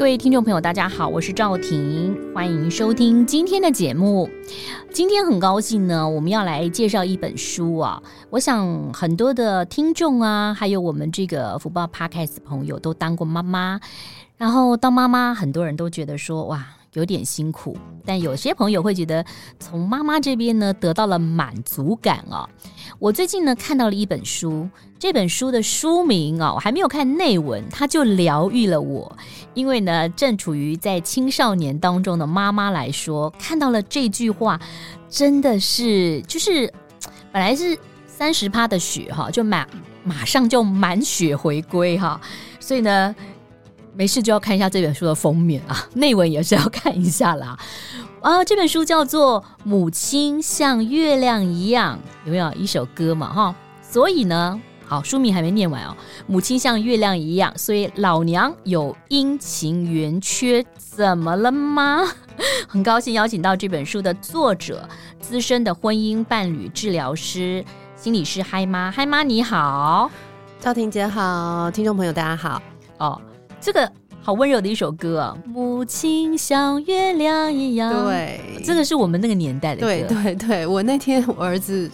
各位听众朋友，大家好，我是赵婷，欢迎收听今天的节目。今天很高兴呢，我们要来介绍一本书啊。我想很多的听众啊，还有我们这个福报 Podcast 朋友都当过妈妈，然后当妈妈，很多人都觉得说哇。有点辛苦，但有些朋友会觉得从妈妈这边呢得到了满足感、哦。我最近呢看到了一本书，这本书的书名、哦，我还没有看内文，它就疗愈了我。因为呢，正处于在青少年当中的妈妈来说，看到了这句话，真的是就是本来是三十趴的血哈，就马马上就满血回归哈，所以呢。没事就要看一下这本书的封面啊，内文也是要看一下啦。啊，这本书叫做《母亲像月亮一样》，有没有一首歌嘛？哈，所以呢，好，书名还没念完哦。母亲像月亮一样，所以老娘有阴晴圆缺，怎么了吗？很高兴邀请到这本书的作者，资深的婚姻伴侣治疗师、心理师嗨妈，嗨妈你好，赵婷姐好，听众朋友大家好哦。这个好温柔的一首歌啊，母亲像月亮一样。对，这个是我们那个年代的歌。对对对，我那天我儿子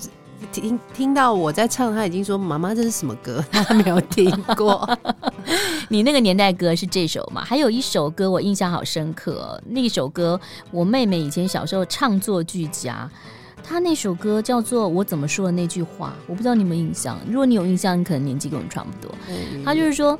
听听到我在唱，他已经说：“妈妈，这是什么歌？” 他没有听过。你那个年代歌是这首吗？还有一首歌我印象好深刻，那首歌我妹妹以前小时候唱作俱佳。她那首歌叫做《我怎么说的那句话》，我不知道你有没有印象。如果你有印象，你可能年纪跟我们差不多。他就是说。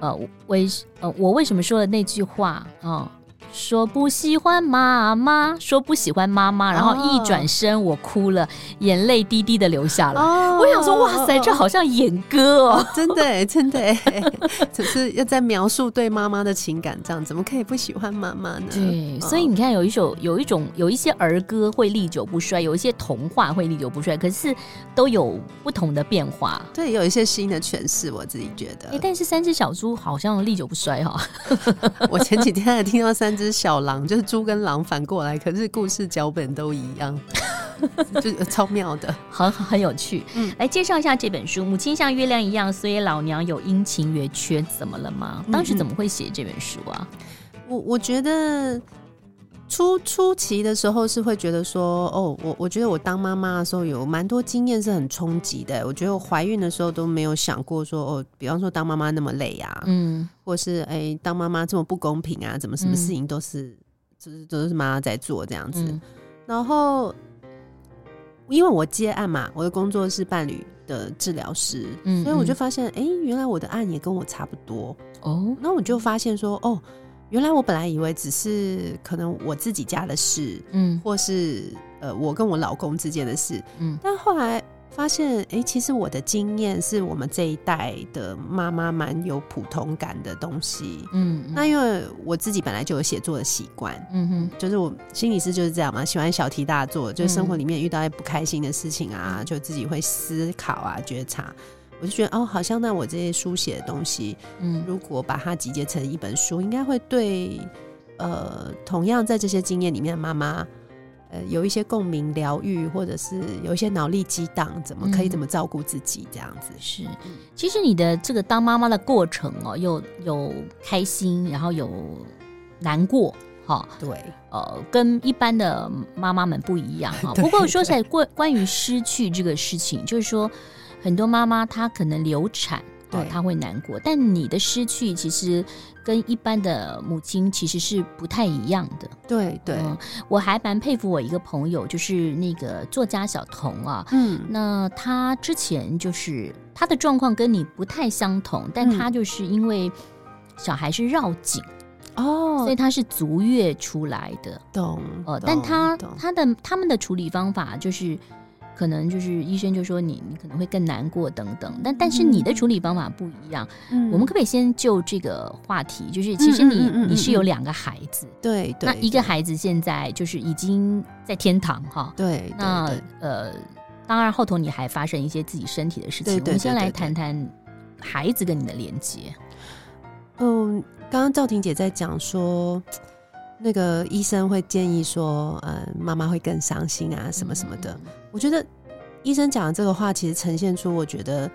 呃，为呃，我为什么说的那句话啊？说不喜欢妈妈，说不喜欢妈妈，然后一转身，我哭了，眼泪滴滴的流下来。哦、我想说，哇塞，这好像演歌哦，哦真的，真的，只是要在描述对妈妈的情感，这样怎么可以不喜欢妈妈呢？对，所以你看，有一首，有一种，有一些儿歌会历久不衰，有一些童话会历久不衰，可是都有不同的变化。对，有一些新的诠释，我自己觉得。哎，但是三只小猪好像历久不衰哈、哦。我前几天还听到三只。小狼就是猪跟狼反过来，可是故事脚本都一样，就超妙的，很很有趣。嗯，来介绍一下这本书，《母亲像月亮一样》，所以老娘有阴晴圆缺，怎么了吗？当时怎么会写这本书啊？我我觉得初初期的时候是会觉得说，哦，我我觉得我当妈妈的时候有蛮多经验是很冲击的。我觉得我怀孕的时候都没有想过说，哦，比方说当妈妈那么累啊，嗯。或是哎、欸，当妈妈这么不公平啊？怎么什么事情都是，嗯、就是都是妈妈在做这样子。嗯、然后，因为我接案嘛，我的工作是伴侣的治疗师，嗯，所以我就发现，哎、欸，原来我的案也跟我差不多哦。那我就发现说，哦，原来我本来以为只是可能我自己家的事，嗯，或是呃我跟我老公之间的事，嗯，但后来。发现哎、欸，其实我的经验是我们这一代的妈妈蛮有普通感的东西。嗯，嗯，那因为我自己本来就有写作的习惯，嗯哼，就是我心理师就是这样嘛，喜欢小题大做，就是生活里面遇到一不开心的事情啊，嗯、就自己会思考啊，觉察。我就觉得哦，好像那我这些书写的东西，嗯，如果把它集结成一本书，应该会对呃，同样在这些经验里面的妈妈。呃，有一些共鸣、疗愈，或者是有一些脑力激荡，怎么可以怎么照顾自己这样子？嗯、是，其实你的这个当妈妈的过程哦，有有开心，然后有难过，哈、哦，对，呃，跟一般的妈妈们不一样哈。不过说起来，关关于失去这个事情，就是说，很多妈妈她可能流产。对，他会难过，但你的失去其实跟一般的母亲其实是不太一样的。对对、嗯，我还蛮佩服我一个朋友，就是那个作家小童啊。嗯，那他之前就是他的状况跟你不太相同，但他就是因为小孩是绕颈哦，所以他是足月出来的。懂，呃，但他他的他们的处理方法就是。可能就是医生就说你你可能会更难过等等，但但是你的处理方法不一样。嗯，我们可不可以先就这个话题，就是其实你、你是有两个孩子，对对，那一个孩子现在就是已经在天堂哈，对，那呃，当然后头你还发生一些自己身体的事情，我们先来谈谈孩子跟你的连接？嗯，刚刚赵婷姐在讲说，那个医生会建议说，呃，妈妈会更伤心啊，什么什么的。嗯、我觉得医生讲的这个话，其实呈现出我觉得，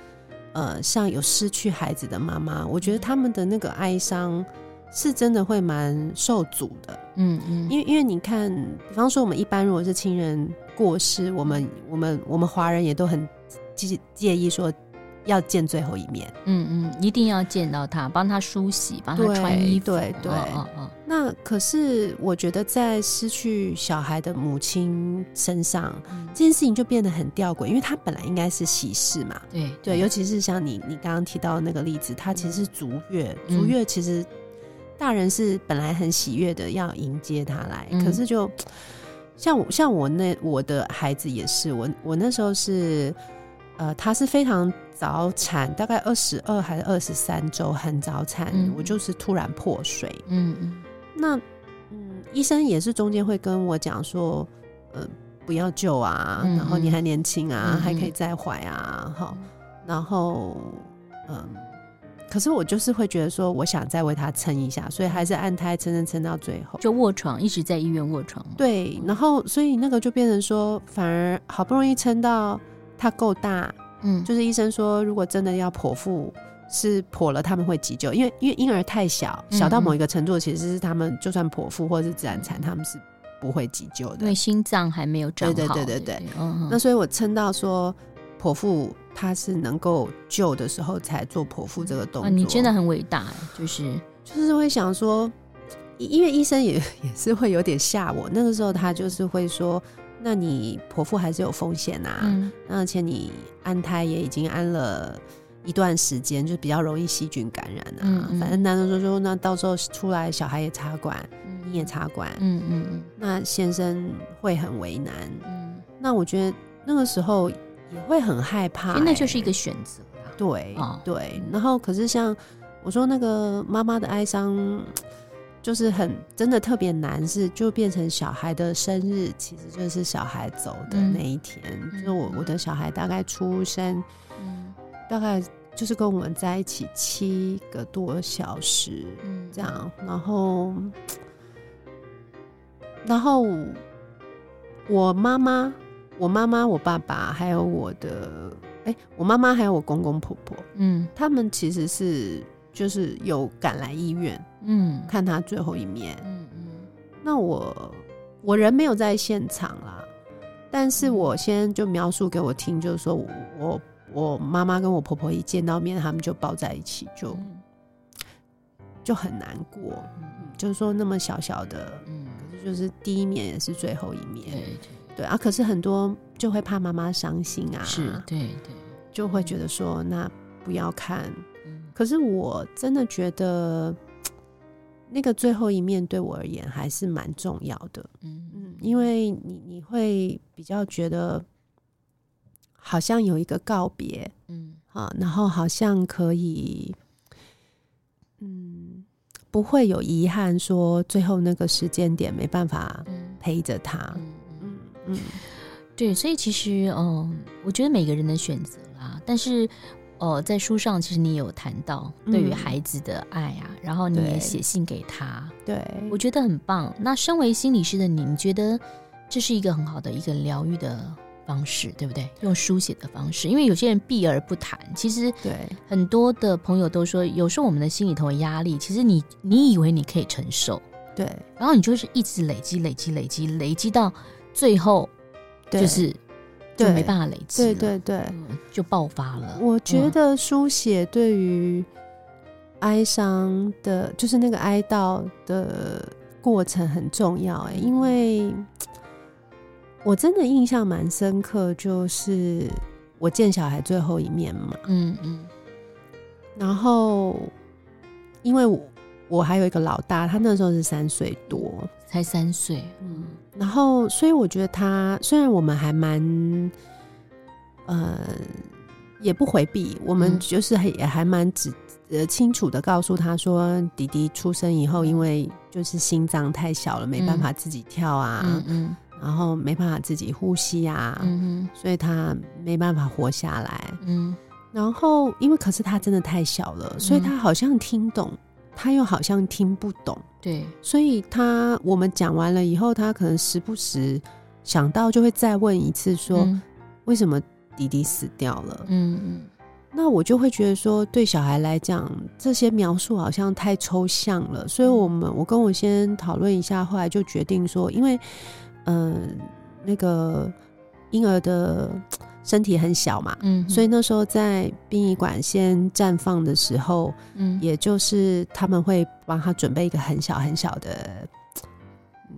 呃，像有失去孩子的妈妈，我觉得他们的那个哀伤是真的会蛮受阻的。嗯嗯，因为因为你看，比方说我们一般如果是亲人过世，我们我们我们华人也都很介介意说。要见最后一面，嗯嗯，一定要见到他，帮他梳洗，帮他穿衣服，对对。那可是我觉得，在失去小孩的母亲身上，嗯、这件事情就变得很吊诡，因为他本来应该是喜事嘛，对对，对。尤其是像你你刚刚提到的那个例子，他其实是足月，嗯、足月其实大人是本来很喜悦的要迎接他来，嗯、可是就像我像我那我的孩子也是，我我那时候是。呃，他是非常早产，大概二十二还是二十三周，很早产，嗯、我就是突然破水。嗯嗯，那嗯，医生也是中间会跟我讲说，呃，不要救啊，嗯、然后你还年轻啊，嗯、还可以再怀啊，好、嗯，然后嗯，可是我就是会觉得说，我想再为他撑一下，所以还是按胎撑撑撑到最后，就卧床，一直在医院卧床。对，然后所以那个就变成说，反而好不容易撑到。他够大，嗯，就是医生说，如果真的要剖腹，是剖了他们会急救，因为因为婴儿太小，小到某一个程度，其实是他们就算剖腹或者是自然产，他们是不会急救的，因为心脏还没有长好。对对对对对，那所以我撑到说剖腹，他是能够救的时候才做剖腹这个动作。你真的很伟大，就是就是会想说，因为医生也也是会有点吓我，那个时候他就是会说。那你剖腹还是有风险呐、啊，嗯、而且你安胎也已经安了一段时间，就比较容易细菌感染啊。嗯嗯、反正男的说说，那到时候出来小孩也插管，嗯、你也插管，嗯嗯嗯，那先生会很为难。嗯，那我觉得那个时候也会很害怕、欸，那就是一个选择。对、哦、对，然后可是像我说那个妈妈的哀伤。就是很真的特别难，是就变成小孩的生日，其实就是小孩走的那一天。嗯、就我我的小孩大概出生，嗯、大概就是跟我们在一起七个多小时，这样。嗯、然后，然后我妈妈、我妈妈、我爸爸还有我的，哎、欸，我妈妈还有我公公婆婆，嗯，他们其实是。就是有赶来医院，嗯，看他最后一面，嗯嗯。那我我人没有在现场啦，但是我先就描述给我听，就是说我我妈妈跟我婆婆一见到面，他们就抱在一起，就就很难过，嗯，就是说那么小小的，嗯，可是就是第一面也是最后一面，对对。对啊。可是很多就会怕妈妈伤心啊，是对对，就会觉得说那不要看。可是我真的觉得，那个最后一面对我而言还是蛮重要的。嗯嗯，因为你你会比较觉得，好像有一个告别，嗯啊，然后好像可以，嗯，不会有遗憾，说最后那个时间点没办法陪着他。嗯嗯嗯，对，所以其实，嗯，我觉得每个人的选择啦，但是。哦，在书上其实你有谈到对于孩子的爱啊，嗯、然后你也写信给他，对，我觉得很棒。那身为心理师的你，你觉得这是一个很好的一个疗愈的方式，对不对？用书写的方式，因为有些人避而不谈，其实对很多的朋友都说，有时候我们的心里头的压力，其实你你以为你可以承受，对，然后你就是一直累积、累积、累积、累积到最后，就是。就没办法累积，对对对，嗯，就爆发了。我觉得书写对于哀伤的，嗯、就是那个哀悼的过程很重要。哎，因为我真的印象蛮深刻，就是我见小孩最后一面嘛，嗯嗯，然后因为我我还有一个老大，他那时候是三岁多。才三岁，嗯，然后所以我觉得他虽然我们还蛮，呃，也不回避，我们就是也还蛮只呃清楚的告诉他说，弟弟出生以后，因为就是心脏太小了，没办法自己跳啊，嗯，嗯，然后没办法自己呼吸啊，嗯哼，所以他没办法活下来，嗯，然后因为可是他真的太小了，所以他好像听懂，他又好像听不懂。对，所以他我们讲完了以后，他可能时不时想到就会再问一次，说、嗯、为什么弟弟死掉了？嗯嗯。那我就会觉得说，对小孩来讲，这些描述好像太抽象了。所以我们我跟我先讨论一下，后来就决定说，因为嗯、呃，那个婴儿的身体很小嘛，嗯，所以那时候在殡仪馆先绽放的时候，嗯，也就是他们会帮他准备一个很小很小的，嗯，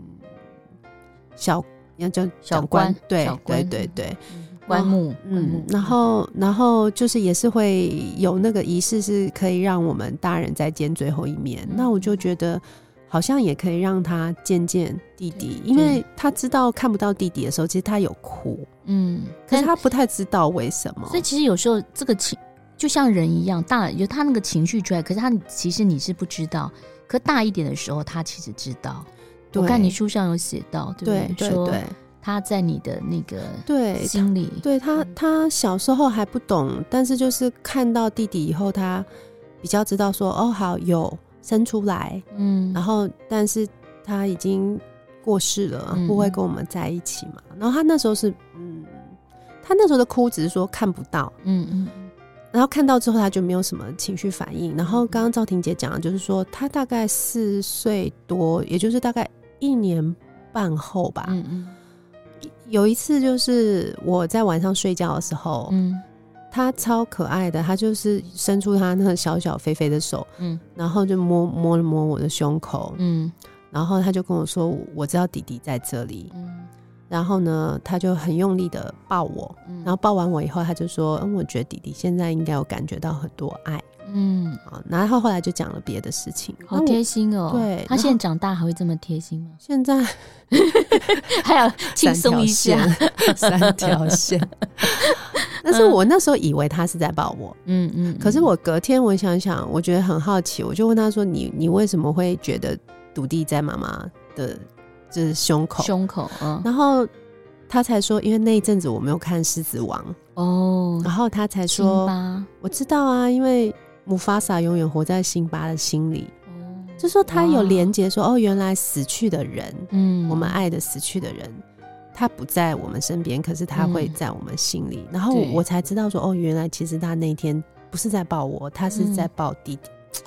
小要叫小棺，对对对对。棺木，哦、嗯，然后，然后就是也是会有那个仪式，是可以让我们大人再见最后一面。嗯、那我就觉得，好像也可以让他见见弟弟，因为他知道看不到弟弟的时候，其实他有哭，嗯，可是他不太知道为什么。所以其实有时候这个情就像人一样，大有他那个情绪出来，可是他其实你是不知道。可大一点的时候，他其实知道。我看你书上有写到，对不对？对对对。他在你的那个对心里，对他，他小时候还不懂，但是就是看到弟弟以后，他比较知道说，哦，好，有生出来，嗯，然后但是他已经过世了，不会跟我们在一起嘛。然后他那时候是，嗯，他那时候的哭只是说看不到，嗯嗯，然后看到之后他就没有什么情绪反应。然后刚刚赵婷姐讲的就是说，他大概四岁多，也就是大概一年半后吧，嗯嗯。有一次，就是我在晚上睡觉的时候，嗯，他超可爱的，他就是伸出他那个小小肥肥的手，嗯，然后就摸摸了摸我的胸口，嗯，然后他就跟我说：“我知道弟弟在这里。”嗯，然后呢，他就很用力的抱我，然后抱完我以后，他就说：“嗯，我觉得弟弟现在应该有感觉到很多爱。”嗯，然后后来就讲了别的事情，好贴心哦。对，他现在长大还会这么贴心吗？现在 还要 轻松一下，三条线。但是我那时候以为他是在抱我，嗯嗯。可是我隔天我想想，我觉得很好奇，我就问他说：“你你为什么会觉得笃弟在妈妈的就是胸口？胸口？”嗯，然后他才说：“因为那一阵子我没有看《狮子王》哦。”然后他才说：“我知道啊，因为。”姆法萨永远活在辛巴的心里，嗯、就说他有连接，说哦，原来死去的人，嗯，我们爱的死去的人，他不在我们身边，可是他会在我们心里。嗯、然后我才知道说，哦，原来其实他那天不是在抱我，他是在抱弟弟，嗯、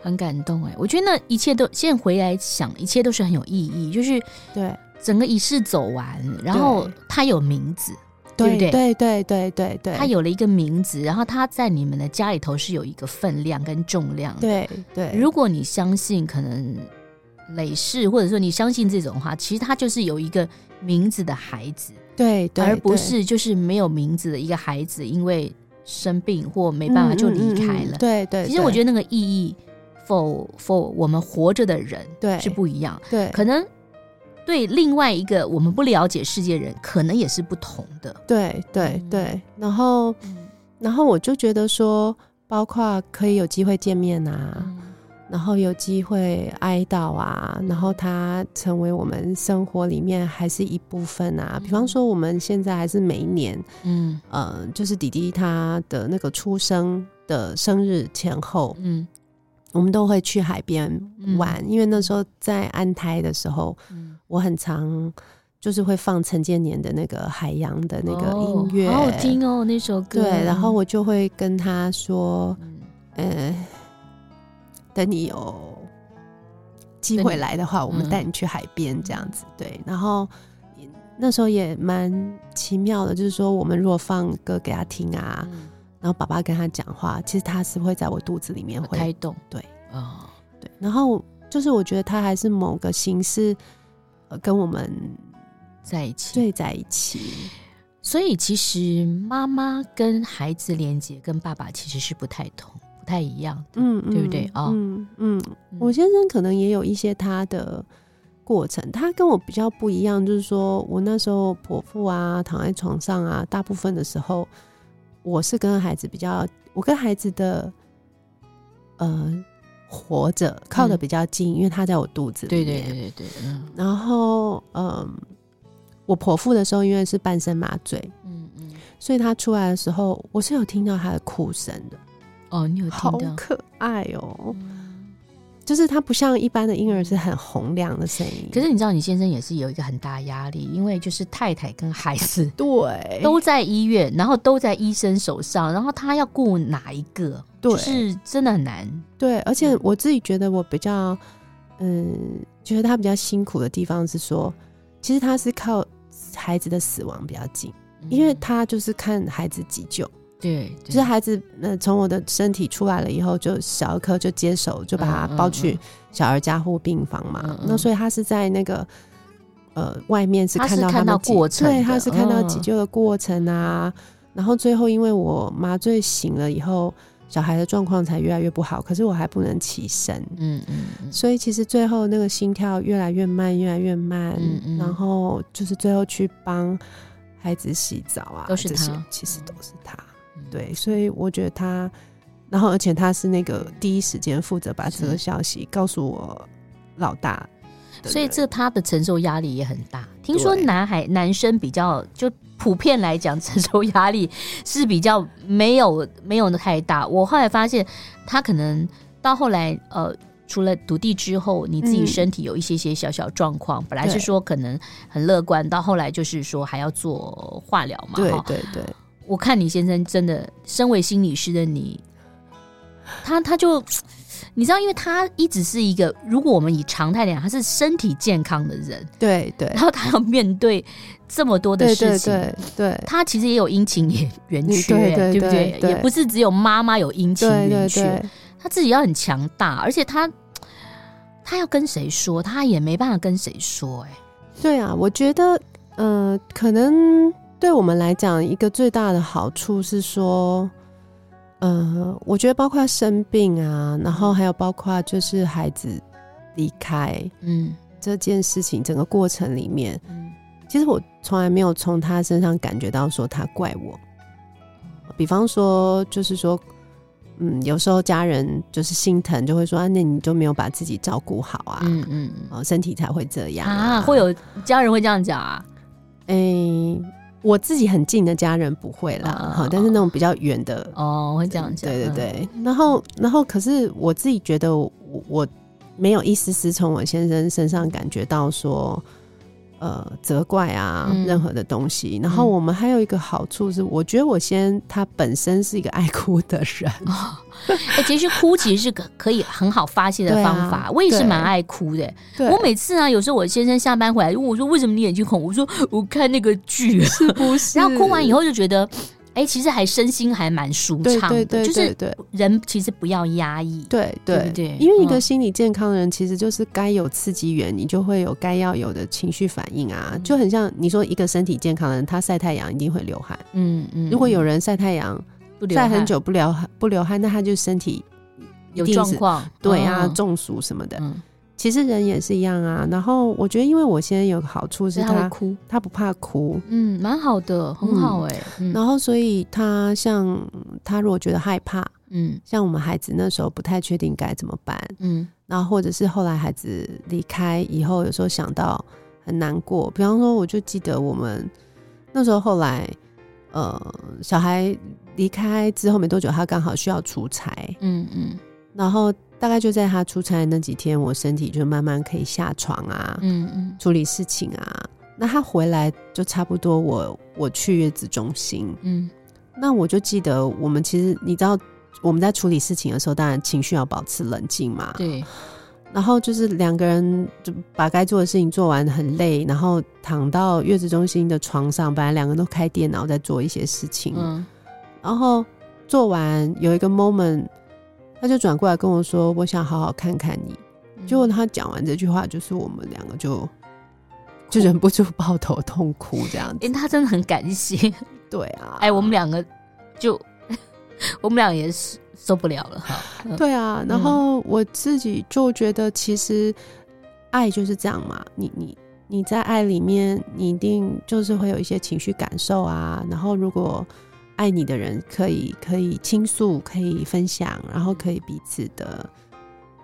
很感动哎。我觉得那一切都现在回来想，一切都是很有意义，就是对整个仪式走完，然后他有名字。对不对？对对对对对，他有了一个名字，然后他在你们的家里头是有一个分量跟重量。对对，如果你相信可能累世，或者说你相信这种话，其实他就是有一个名字的孩子。对，对，而不是就是没有名字的一个孩子，因为生病或没办法就离开了。对对，其实我觉得那个意义，for for 我们活着的人，对是不一样。对，可能。对另外一个我们不了解世界人，可能也是不同的。对对对，然后，嗯、然后我就觉得说，包括可以有机会见面啊，嗯、然后有机会哀悼啊，然后他成为我们生活里面还是一部分啊。嗯、比方说，我们现在还是每一年，嗯呃，就是弟弟他的那个出生的生日前后，嗯。我们都会去海边玩，嗯、因为那时候在安胎的时候，嗯、我很常就是会放陈建年的那个海洋的那个音乐，哦、好好听哦，那首歌。对，然后我就会跟他说：“嗯、呃，等你有机会来的话，我们带你去海边这样子。嗯”对，然后那时候也蛮奇妙的，就是说我们如果放歌给他听啊。嗯然后爸爸跟他讲话，其实他是会在我肚子里面会开动，对啊，哦、对。然后就是我觉得他还是某个形式，呃，跟我们在一起，对，在一起。所以其实妈妈跟孩子连接跟爸爸其实是不太同、不太一样的，嗯，对不对啊？哦、嗯嗯。我先生可能也有一些他的过程，他跟我比较不一样，就是说我那时候剖腹啊，躺在床上啊，大部分的时候。我是跟孩子比较，我跟孩子的，呃，活着靠得比较近，嗯、因为他在我肚子里面。对对对对对。嗯、然后，嗯、呃，我剖腹的时候，因为是半身麻醉，嗯嗯，所以他出来的时候，我是有听到他的哭声的。哦，你有听到？好可爱哦。就是它不像一般的婴儿是很洪亮的声音，可是你知道，你先生也是有一个很大压力，因为就是太太跟孩子 对都在医院，然后都在医生手上，然后他要顾哪一个？对，是真的很难。对，而且我自己觉得我比较，嗯，觉得他比较辛苦的地方是说，其实他是靠孩子的死亡比较近，因为他就是看孩子急救。对，对，就是孩子，呃，从我的身体出来了以后，就小儿科就接手，就把他抱去小儿加护病房嘛。嗯嗯、那所以他是在那个呃外面是看到他们，过程，对，他是看到急救的过程啊。嗯、然后最后因为我麻醉醒了以后，小孩的状况才越来越不好，可是我还不能起身。嗯嗯，嗯所以其实最后那个心跳越来越慢，越来越慢。嗯嗯，然后就是最后去帮孩子洗澡啊，都是他，其实都是他。对，所以我觉得他，然后而且他是那个第一时间负责把这个消息告诉我老大，所以这他的承受压力也很大。听说男孩男生比较就普遍来讲 承受压力是比较没有没有太大。我后来发现他可能到后来呃，除了独地之后，你自己身体有一些些小小状况，嗯、本来是说可能很乐观，到后来就是说还要做化疗嘛。对对对。我看你先生真的，身为心理师的你，他他就你知道，因为他一直是一个，如果我们以常态来讲，他是身体健康的人，对对，然后他要面对这么多的事情，对对，对，对，他其实也有阴晴圆圆缺，对，对，对，对不对？对，也不是只有妈妈有阴晴圆缺，他自己要很强大，而且他他要跟谁说，他也没办法跟谁说，哎，对啊，我觉得，嗯、呃，可能。对我们来讲，一个最大的好处是说，呃，我觉得包括生病啊，然后还有包括就是孩子离开，嗯，这件事情整个过程里面，嗯，其实我从来没有从他身上感觉到说他怪我。比方说，就是说，嗯，有时候家人就是心疼，就会说啊，那你就没有把自己照顾好啊，嗯嗯，哦，身体才会这样啊，啊，会有家人会这样讲啊，诶。我自己很近的家人不会啦，好、哦，但是那种比较远的哦，会这样讲，对对对。然后，然后，可是我自己觉得我，我没有一丝丝从我先生身上感觉到说。呃，责怪啊，任何的东西。嗯、然后我们还有一个好处是，我觉得我先他本身是一个爱哭的人。哦欸、其实哭其实是可可以很好发泄的方法。啊、我也是蛮爱哭的。我每次啊，有时候我先生下班回来，我说为什么你眼睛红？我说我看那个剧，是不是？然后哭完以后就觉得。哎、欸，其实还身心还蛮舒畅的，对对对，就是人其实不要压抑，对对对，对，因为一个心理健康的人，其实就是该有刺激源，你就会有该要有的情绪反应啊，嗯、就很像你说一个身体健康的人，他晒太阳一定会流汗，嗯嗯，如果有人晒太阳晒很久不流汗不流汗，那他就身体有状况，对啊，中暑什么的。嗯其实人也是一样啊，然后我觉得，因为我现在有个好处是他，他哭，他不怕哭，嗯，蛮好的，很好哎、欸。嗯、然后，所以他像他如果觉得害怕，嗯，像我们孩子那时候不太确定该怎么办，嗯，然后或者是后来孩子离开以后，有时候想到很难过。比方说，我就记得我们那时候后来，呃，小孩离开之后没多久，他刚好需要出差，嗯嗯，然后。大概就在他出差那几天，我身体就慢慢可以下床啊，嗯嗯，处理事情啊。那他回来就差不多我，我我去月子中心，嗯，那我就记得我们其实你知道我们在处理事情的时候，当然情绪要保持冷静嘛，对。然后就是两个人就把该做的事情做完，很累，然后躺到月子中心的床上，本来两个人都开电脑在做一些事情，嗯，然后做完有一个 moment。他就转过来跟我说：“我想好好看看你。”结果他讲完这句话，就是我们两个就就忍不住抱头痛哭这样子。因为他真的很感性。对啊，哎，我们两个就我们俩也是受不了了哈。对啊，然后我自己就觉得，其实爱就是这样嘛。你你你在爱里面，你一定就是会有一些情绪感受啊。然后如果爱你的人可以可以倾诉，可以分享，然后可以彼此的，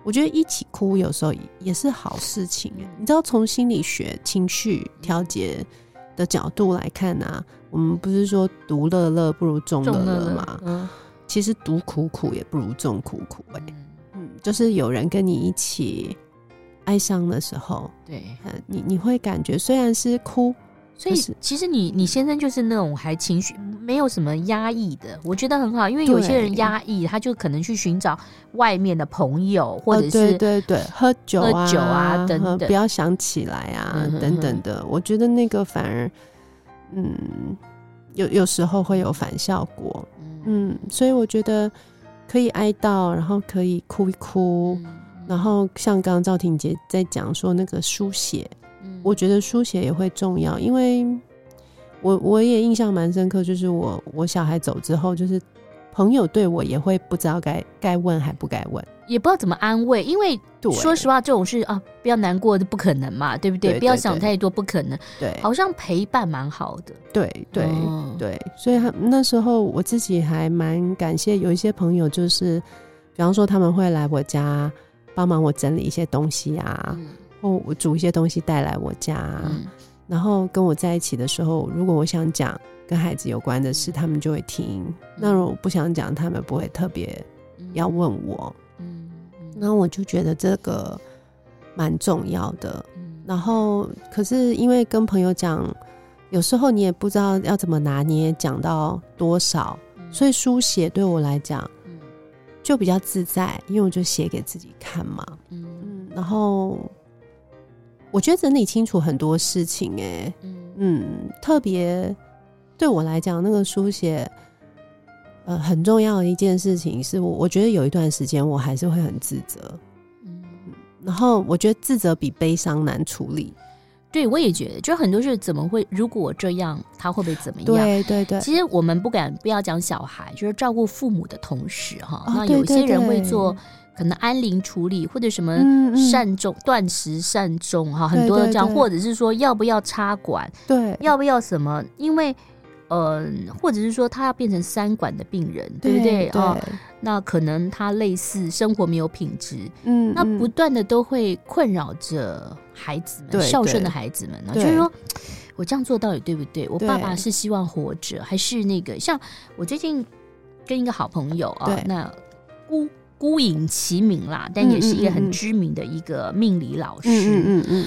我觉得一起哭有时候也是好事情。你知道，从心理学情绪调节的角度来看啊，我们不是说独乐乐不如众乐乐吗？嗯，其实独苦苦也不如众苦苦哎、欸。嗯，就是有人跟你一起哀伤的时候，对，你你会感觉虽然是哭。所以其实你你先生就是那种还情绪没有什么压抑的，我觉得很好，因为有些人压抑，他就可能去寻找外面的朋友，或者是对对对，喝酒啊，喝酒啊等等，不要想起来啊等等的，我觉得那个反而嗯有有时候会有反效果，嗯，所以我觉得可以哀悼，然后可以哭一哭，然后像刚刚赵婷姐在讲说那个书写。我觉得书写也会重要，因为我我也印象蛮深刻，就是我我小孩走之后，就是朋友对我也会不知道该该问还不该问，也不知道怎么安慰，因为说实话，这种事啊，不要难过，不可能嘛，对不对？对对对，不要想太多，不可能。对，好像陪伴蛮好的。对对、哦、对，所以他那时候我自己还蛮感谢有一些朋友，就是比方说他们会来我家帮忙我整理一些东西啊。嗯我煮一些东西带来我家，嗯、然后跟我在一起的时候，如果我想讲跟孩子有关的事，他们就会听；嗯、那如果我不想讲，他们不会特别要问我。嗯，然后我就觉得这个蛮重要的。嗯、然后，可是因为跟朋友讲，有时候你也不知道要怎么拿捏，讲到多少，嗯、所以书写对我来讲，就比较自在，因为我就写给自己看嘛。嗯，嗯，然后。我觉得整理清楚很多事情，哎，嗯，特别对我来讲，那个书写，呃，很重要的一件事情是我，我觉得有一段时间我还是会很自责，嗯，然后我觉得自责比悲伤难处理。对，我也觉得，就很多事怎么会，如果这样，他会不会怎么样？对对对。其实我们不敢不要讲小孩，就是照顾父母的同时，哈，那有些人会做。可能安宁处理或者什么善终、断食善终哈，很多的这样，或者是说要不要插管，对，要不要什么？因为呃，或者是说他要变成三管的病人，对不对啊？那可能他类似生活没有品质，嗯，那不断的都会困扰着孩子们，孝顺的孩子们呢，就是说我这样做到底对不对？我爸爸是希望活着，还是那个？像我最近跟一个好朋友啊，那姑。孤影其名啦，但也是一个很知名的一个命理老师。嗯嗯嗯，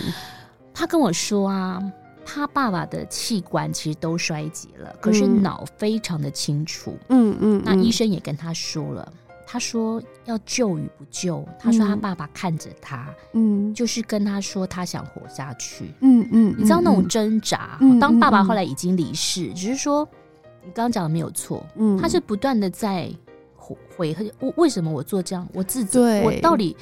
他跟我说啊，他爸爸的器官其实都衰竭了，可是脑非常的清楚。嗯嗯，那医生也跟他说了，他说要救与不救，他说他爸爸看着他，嗯，就是跟他说他想活下去。嗯嗯，你知道那种挣扎。当爸爸后来已经离世，只是说你刚刚讲的没有错，嗯，他是不断的在。悔恨，我为什么我做这样？我自己，我到底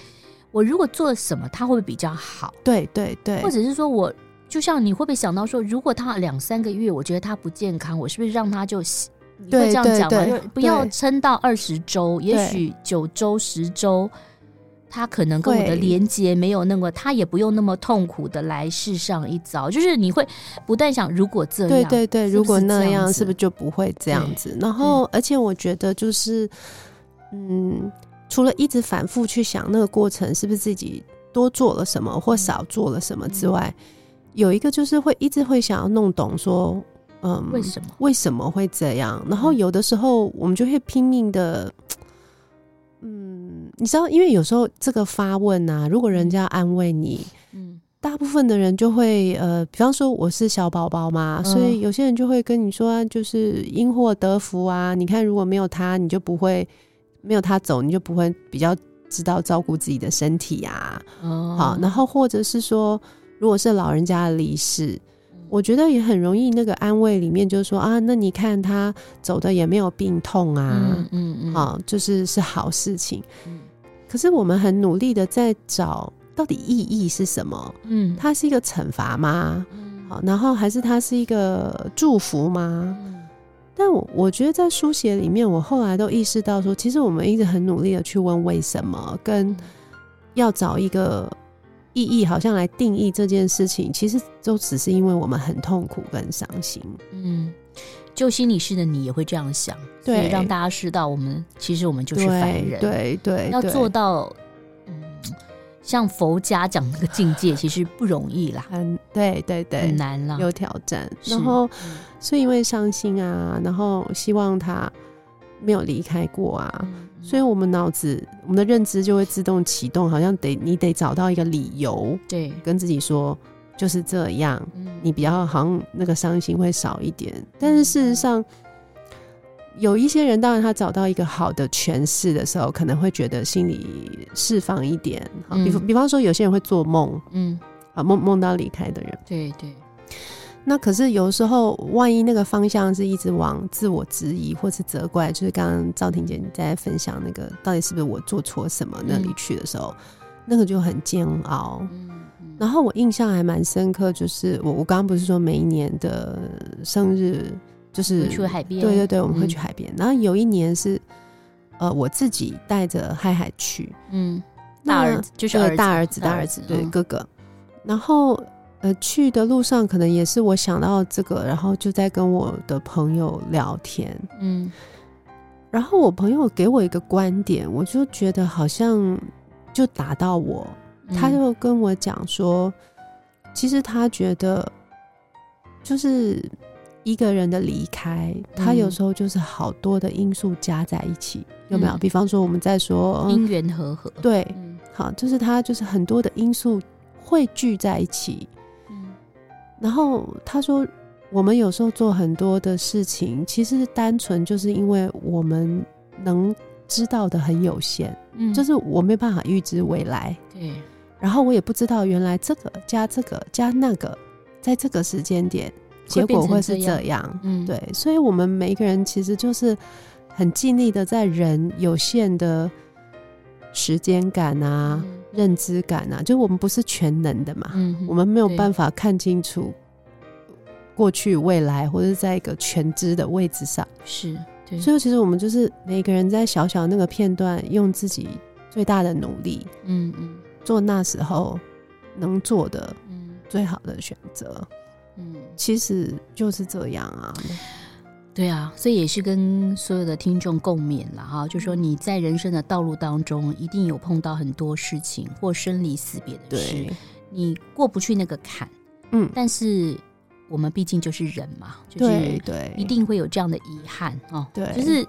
我如果做了什么，他会不会比较好？对对对，或者是说我就像你会不会想到说，如果他两三个月，我觉得他不健康，我是不是让他就你会这样讲吗？不要撑到二十周，也许九周、十周，他可能跟我的连接没有那么，他也不用那么痛苦的来世上一遭。就是你会不断想，如果这样，对对对，是是如果那样，是不是就不会这样子？然后，而且我觉得就是。嗯，除了一直反复去想那个过程是不是自己多做了什么或少做了什么之外，嗯、有一个就是会一直会想要弄懂说，嗯，为什么为什么会这样？然后有的时候我们就会拼命的，嗯，你知道，因为有时候这个发问啊，如果人家安慰你，嗯，大部分的人就会呃，比方说我是小宝宝嘛，嗯、所以有些人就会跟你说，就是因祸得福啊，你看如果没有他，你就不会。没有他走，你就不会比较知道照顾自己的身体呀、啊。Oh. 好，然后或者是说，如果是老人家的离世，嗯、我觉得也很容易那个安慰里面就是说啊，那你看他走的也没有病痛啊，嗯嗯，嗯好，就是是好事情。嗯、可是我们很努力的在找到底意义是什么？嗯，它是一个惩罚吗？嗯、好，然后还是它是一个祝福吗？嗯但我我觉得在书写里面，我后来都意识到说，其实我们一直很努力的去问为什么，跟要找一个意义，好像来定义这件事情，其实都只是因为我们很痛苦跟伤心。嗯，就心理师的你也会这样想，对，让大家知道我们其实我们就是凡人，对对，要做到。像佛家讲那个境界，其实不容易啦，很对对对，很难啦，有挑战。然后，所以因为伤心啊，然后希望他没有离开过啊，嗯、所以我们脑子、我们的认知就会自动启动，好像得你得找到一个理由，对，跟自己说就是这样，嗯、你比较好像那个伤心会少一点。但是事实上。有一些人，当然他找到一个好的诠释的时候，可能会觉得心里释放一点。嗯、比比方说，有些人会做梦，嗯，啊，梦梦到离开的人，对对。那可是有时候，万一那个方向是一直往自我质疑或是责怪，就是刚刚赵婷姐你在分享那个到底是不是我做错什么那里去的时候，嗯、那个就很煎熬。然后我印象还蛮深刻，就是我我刚刚不是说每一年的生日。就是去海边，对对对，我们会去海边。嗯、然后有一年是，呃，我自己带着海海去，嗯，大儿子就是大儿子，大儿子，对哥哥。然后呃，去的路上可能也是我想到这个，然后就在跟我的朋友聊天，嗯，然后我朋友给我一个观点，我就觉得好像就打到我，他就跟我讲说，嗯、其实他觉得就是。一个人的离开，他有时候就是好多的因素加在一起，嗯、有没有？比方说，我们在说因缘和合，对，嗯、好，就是他就是很多的因素汇聚在一起。嗯，然后他说，我们有时候做很多的事情，其实单纯就是因为我们能知道的很有限，嗯，就是我没办法预知未来，对，然后我也不知道原来这个加这个加那个，在这个时间点。结果会是这样，嗯，对，所以，我们每一个人其实就是很尽力的在人有限的时间感啊、嗯、认知感啊，就我们不是全能的嘛，嗯，我们没有办法看清楚过去、未来，或者是在一个全知的位置上，是，对，所以其实我们就是每个人在小小那个片段，用自己最大的努力，嗯嗯，做那时候能做的，嗯，最好的选择。嗯，其实就是这样啊，对啊，所以也是跟所有的听众共勉了哈，就说你在人生的道路当中，一定有碰到很多事情或生离死别的事，你过不去那个坎，嗯，但是我们毕竟就是人嘛，就是对，一定会有这样的遗憾哦，对，就是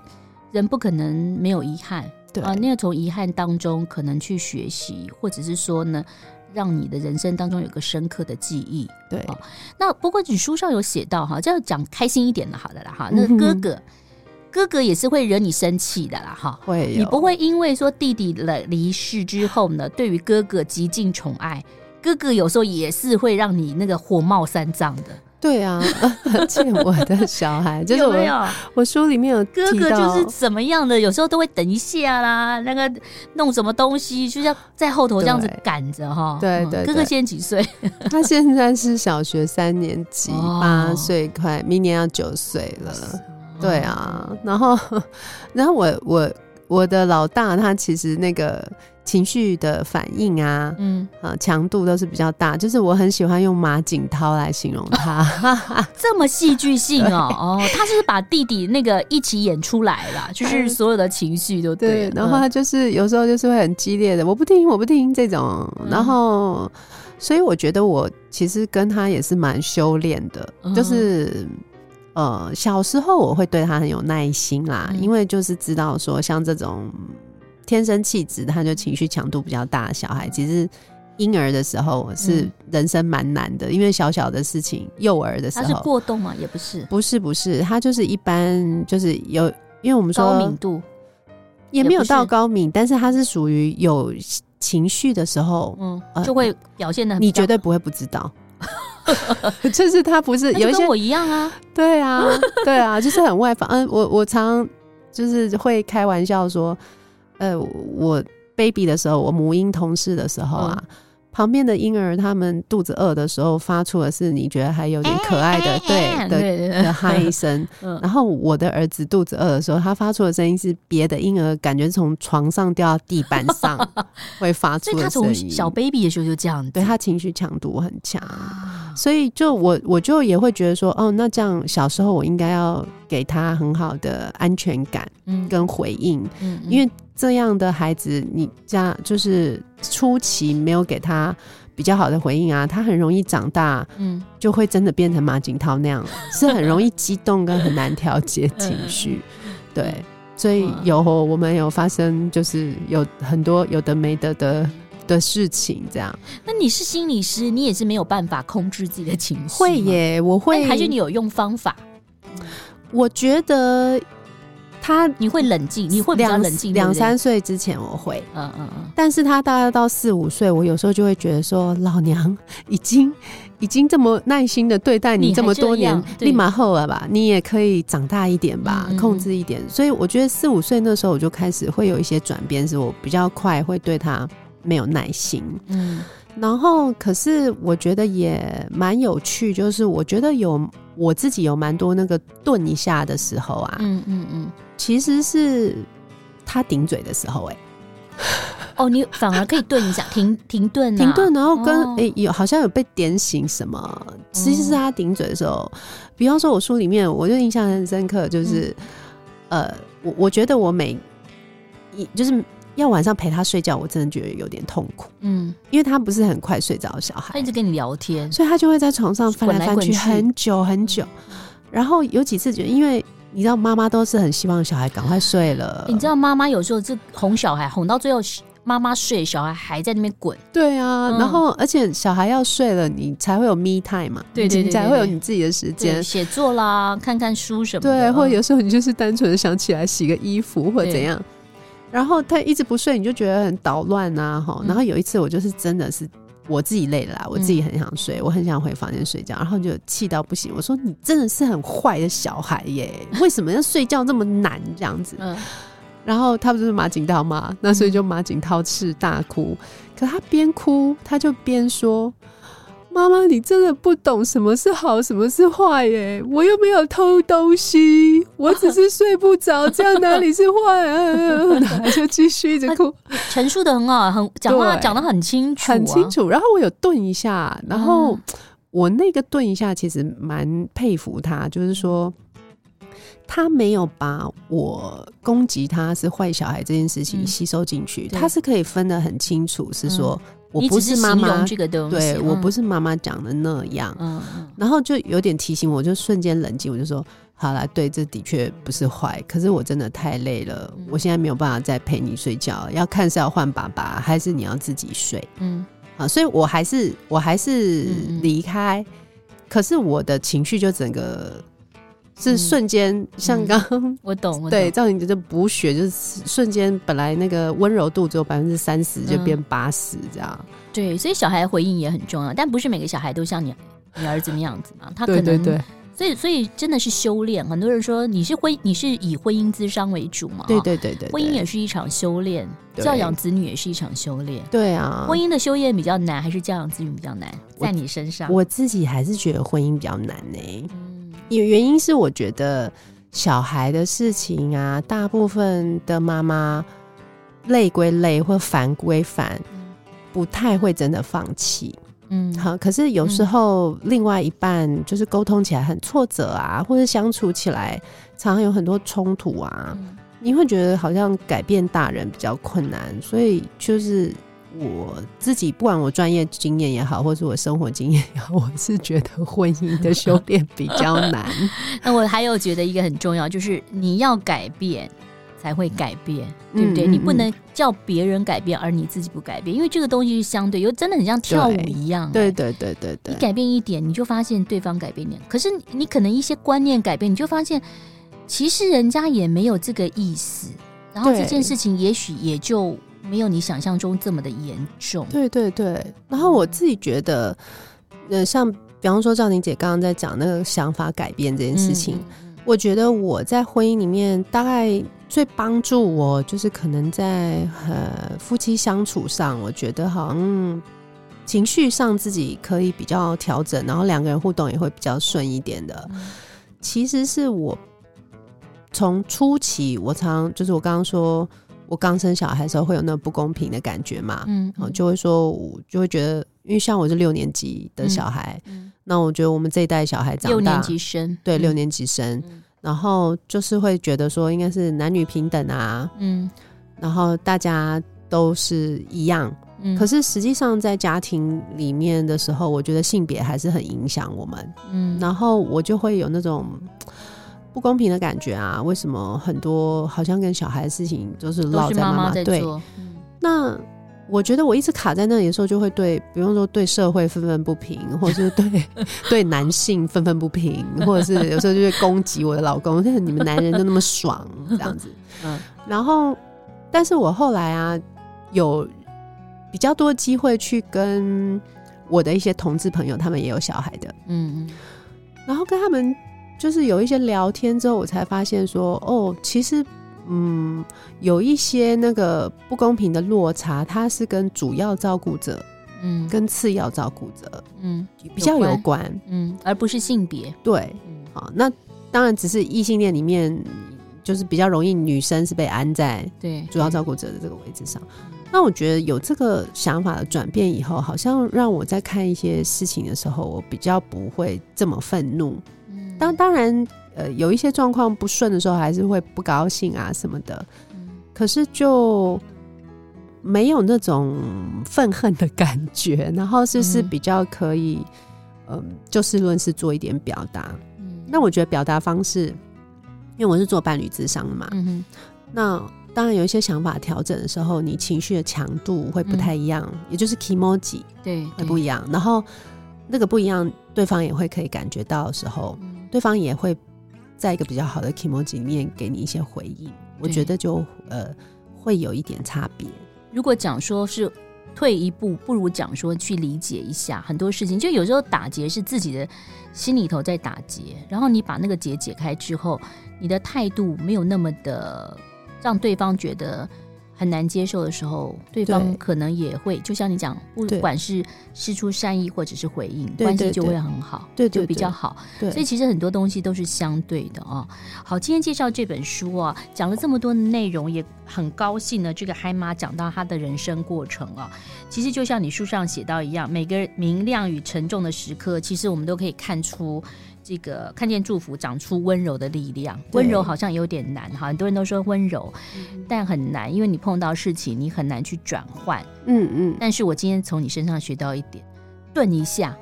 人不可能没有遗憾，对啊，那个从遗憾当中可能去学习，或者是说呢。让你的人生当中有个深刻的记忆，对。那不过你书上有写到哈，就要讲开心一点的，好的啦哈。那哥哥，嗯、哥哥也是会惹你生气的啦哈。会，你不会因为说弟弟了离世之后呢，对于哥哥极尽宠爱，哥哥有时候也是会让你那个火冒三丈的。对啊，见我的小孩就是我，有没有我书里面有哥哥就是怎么样的，有时候都会等一下啦，那个弄什么东西，就像在后头这样子赶着哈。对对，哥哥现在几岁？他现在是小学三年级，八岁快，明年要九岁了。对啊，然后 然后我我我的老大他其实那个。情绪的反应啊，嗯。啊，强度都是比较大，就是我很喜欢用马景涛来形容他，这么戏剧性哦 对。哦，他是把弟弟那个一起演出来了，就是所有的情绪都对，对，然后他就是有时候就是会很激烈的，我不听，我不听这种，然后、嗯、所以我觉得我其实跟他也是蛮修炼的，嗯、就是呃小时候我会对他很有耐心啦，嗯、因为就是知道说像这种。天生气质，他就情绪强度比较大的小孩，其实婴儿的时候是人生蛮难的，嗯、因为小小的事情，幼儿的时候他是过动嘛？也不是，不是，不是，他就是一般，就是有，因为我们说高敏度也没有到高敏，但是他是属于有情绪的时候，嗯，就会表现的，你绝对不会不知道，就是他不是有一些跟我一样啊，对啊，对啊，就是很外放，嗯，我我常就是会开玩笑说。呃，我 baby 的时候，我母婴同事的时候啊，嗯、旁边的婴儿他们肚子饿的时候发出的是你觉得还有点可爱的，欸、对的的嗨声。嗯、然后我的儿子肚子饿的时候，他发出的声音是别的婴儿感觉从床上掉到地板上 会发出的声音。他从小 baby 的时候就这样，对他情绪强度很强，啊、所以就我我就也会觉得说，哦，那这样小时候我应该要给他很好的安全感跟回应，因为。这样的孩子，你家就是初期没有给他比较好的回应啊，他很容易长大，嗯，就会真的变成马景涛那样，是很容易激动跟很难调节情绪，对，所以有我们有发生，就是有很多有的没得的的事情，这样。那你是心理师，你也是没有办法控制自己的情绪，会耶，我会，还是你有用方法？我觉得。他你会冷静，你会比较冷静。两三岁之前我会，嗯嗯嗯。但是他大概到四五岁，我有时候就会觉得说，老娘已经已经这么耐心的对待你这么多年，立马后了吧？你也可以长大一点吧，控制一点。所以我觉得四五岁那时候我就开始会有一些转变，是我比较快会对他没有耐心。嗯。然后，可是我觉得也蛮有趣，就是我觉得有我自己有蛮多那个顿一下的时候啊，嗯嗯嗯，其实是他顶嘴的时候，欸，哎，哦，你反而可以顿一下，停停顿，停顿，然后跟哎、哦、有好像有被点醒什么，其实是他顶嘴的时候。比方说，我书里面我就印象很深刻，就是、嗯、呃，我我觉得我每一就是。要晚上陪他睡觉，我真的觉得有点痛苦。嗯，因为他不是很快睡着的小孩，他一直跟你聊天，所以他就会在床上翻来翻去很久很久。然后有几次觉得，因为你知道妈妈都是很希望小孩赶快睡了。你知道妈妈有时候是哄小孩，哄到最后妈妈睡，小孩还在那边滚。对啊，然后而且小孩要睡了，你才会有 me time 嘛，对，你才会有你自己的时间写作啦，看看书什么的。对，或者有时候你就是单纯的想起来洗个衣服或者怎样。然后他一直不睡，你就觉得很捣乱啊，哈。然后有一次我就是真的是我自己累了啦，我自己很想睡，我很想回房间睡觉，然后就气到不行。我说你真的是很坏的小孩耶，为什么要睡觉这么难这样子？然后他不是马景涛吗？那所以就马景涛式大哭，可他边哭他就边说。妈妈，你真的不懂什么是好，什么是坏耶！我又没有偷东西，我只是睡不着，这样哪里是坏啊？就继续一直哭，陈述的很好，很讲话讲的很清楚，很清楚。然后我有顿一下，然后我那个顿一下其实蛮佩服他，就是说他没有把我攻击他是坏小孩这件事情吸收进去，他是可以分得很清楚，是说。我不是妈妈，这个东西对、嗯、我不是妈妈讲的那样，嗯，然后就有点提醒我，就瞬间冷静，我就说好了，对，这的确不是坏，可是我真的太累了，嗯、我现在没有办法再陪你睡觉，要看是要换爸爸还是你要自己睡，嗯，啊，所以我还是我还是离开，嗯、可是我的情绪就整个。是瞬间，像刚 我懂，对，赵婷姐就补血，就是瞬间，本来那个温柔度只有百分之三十，就变八十这样。对，所以小孩的回应也很重要，但不是每个小孩都像你你儿子那样子嘛，他可能对对对，所以所以真的是修炼。很多人说你是婚，你是以婚姻咨商为主嘛？对对对对，婚姻也是一场修炼，教养子女也是一场修炼。对啊，婚姻的修炼比较难，还是教养子女比较难？在你身上，我自己还是觉得婚姻比较难呢。有原因是我觉得小孩的事情啊，大部分的妈妈累归累或烦归烦，不太会真的放弃。嗯，好，可是有时候另外一半就是沟通起来很挫折啊，或者相处起来常常有很多冲突啊，你会觉得好像改变大人比较困难，所以就是。我自己不管我专业经验也好，或是我生活经验也好，我是觉得婚姻的修炼比较难。那我还有觉得一个很重要，就是你要改变才会改变，对不对？嗯嗯嗯，你不能叫别人改变，而你自己不改变，因为这个东西是相对，又真的很像跳舞一样。对对对对对，你改变一点，你就发现对方改变点。可是你可能一些观念改变，你就发现其实人家也没有这个意思，然后这件事情也许也就。没有你想象中这么的严重。对对对，然后我自己觉得，呃，像比方说赵婷姐刚刚在讲那个想法改变这件事情，嗯、我觉得我在婚姻里面大概最帮助我，就是可能在呃夫妻相处上，我觉得好像情绪上自己可以比较调整，然后两个人互动也会比较顺一点的。嗯、其实是我从初期，我常就是我刚刚说。我刚生小孩的时候会有那个不公平的感觉嘛？嗯，嗯，就会说，我就会觉得，因为像我是六年级的小孩，那我觉得我们这一代小孩长大，六年级生，对，六年级生，嗯、然后就是会觉得说，应该是男女平等啊，嗯，然后大家都是一样。嗯，可是实际上在家庭里面的时候，我觉得性别还是很影响我们。嗯，然后我就会有那种不公平的感觉啊！为什么很多好像跟小孩的事情都是落在妈妈在做？对，嗯，那我觉得我一直卡在那里的时候，就会对，比方说对社会愤愤不平，或者是对 对男性愤愤不平，或者是有时候就会攻击我的老公，就是你们男人都那么爽这样子。嗯，然后，但是我后来啊有。比较多机会去跟我的一些同志朋友，他们也有小孩的，嗯，然后跟他们就是有一些聊天之后，我才发现说，哦，其实，嗯，有一些那个不公平的落差，它是跟主要照顾者，嗯，跟次要照顾者，嗯，比较有关，嗯，而不是性别，对，好，那当然只是异性恋里面，就是比较容易女生是被安在对主要照顾者的这个位置上。那我觉得有这个想法的转变以后，好像让我在看一些事情的时候，我比较不会这么愤怒。嗯，当当然，呃，有一些状况不顺的时候，还是会不高兴啊什么的。嗯，可是就没有那种愤恨的感觉，然后就是比较可以，嗯，呃，就事论事做一点表达。嗯，那我觉得表达方式，因为我是做伴侣智商的嘛，嗯哼，那。当然有一些想法调整的时候，你情绪的强度会不太一样，嗯、也就是 kimoji 对会不一样。然后那个不一样，对方也会可以感觉到的时候，嗯、对方也会在一个比较好的 kimoji 里面给你一些回应。我觉得就呃会有一点差别。如果讲说是退一步，不如讲说去理解一下很多事情。就有时候打结是自己的心里头在打结，然后你把那个结解开之后，你的态度没有那么的。让对方觉得很难接受的时候，对方可能也会，就像你讲，不管是释出善意或者是回应，关系就会很好，对，就比较好。对，所以其实很多东西都是相对的啊。好，今天介绍这本书啊，讲了这么多的内容，也很高兴呢。这个嗨妈讲到她的人生过程啊，其实就像你书上写到一样，每个明亮与沉重的时刻，其实我们都可以看出。这个看见祝福长出温柔的力量，温柔好像有点难哈，很多人都说温柔，嗯、但很难，因为你碰到事情你很难去转换，嗯嗯。但是我今天从你身上学到一点，顿一下，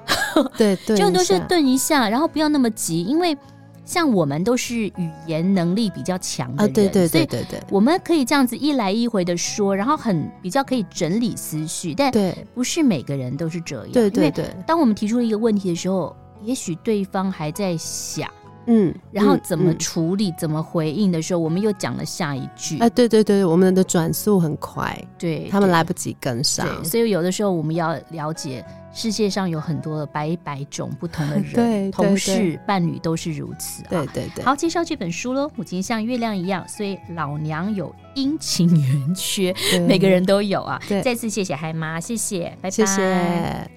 对 对，就都是顿一下，然后不要那么急，因为像我们都是语言能力比较强的人，啊、对对对对对，我们可以这样子一来一回的说，然后很比较可以整理思绪，但不是每个人都是这样，对对对。当我们提出了一个问题的时候。也许对方还在想，嗯，然后怎么处理、嗯、怎么回应的时候，我们又讲了下一句。啊，对对对，我们的转速很快，对，他们来不及跟上。所以有的时候我们要了解，世界上有很多百百种不同的 人，对，同事、伴侣都是如此。对对对。好，介绍这本书喽，《母亲像月亮一样》，所以老娘有阴晴圆缺，每个人都有啊。对，再次谢谢嗨妈，谢谢，拜拜。谢谢。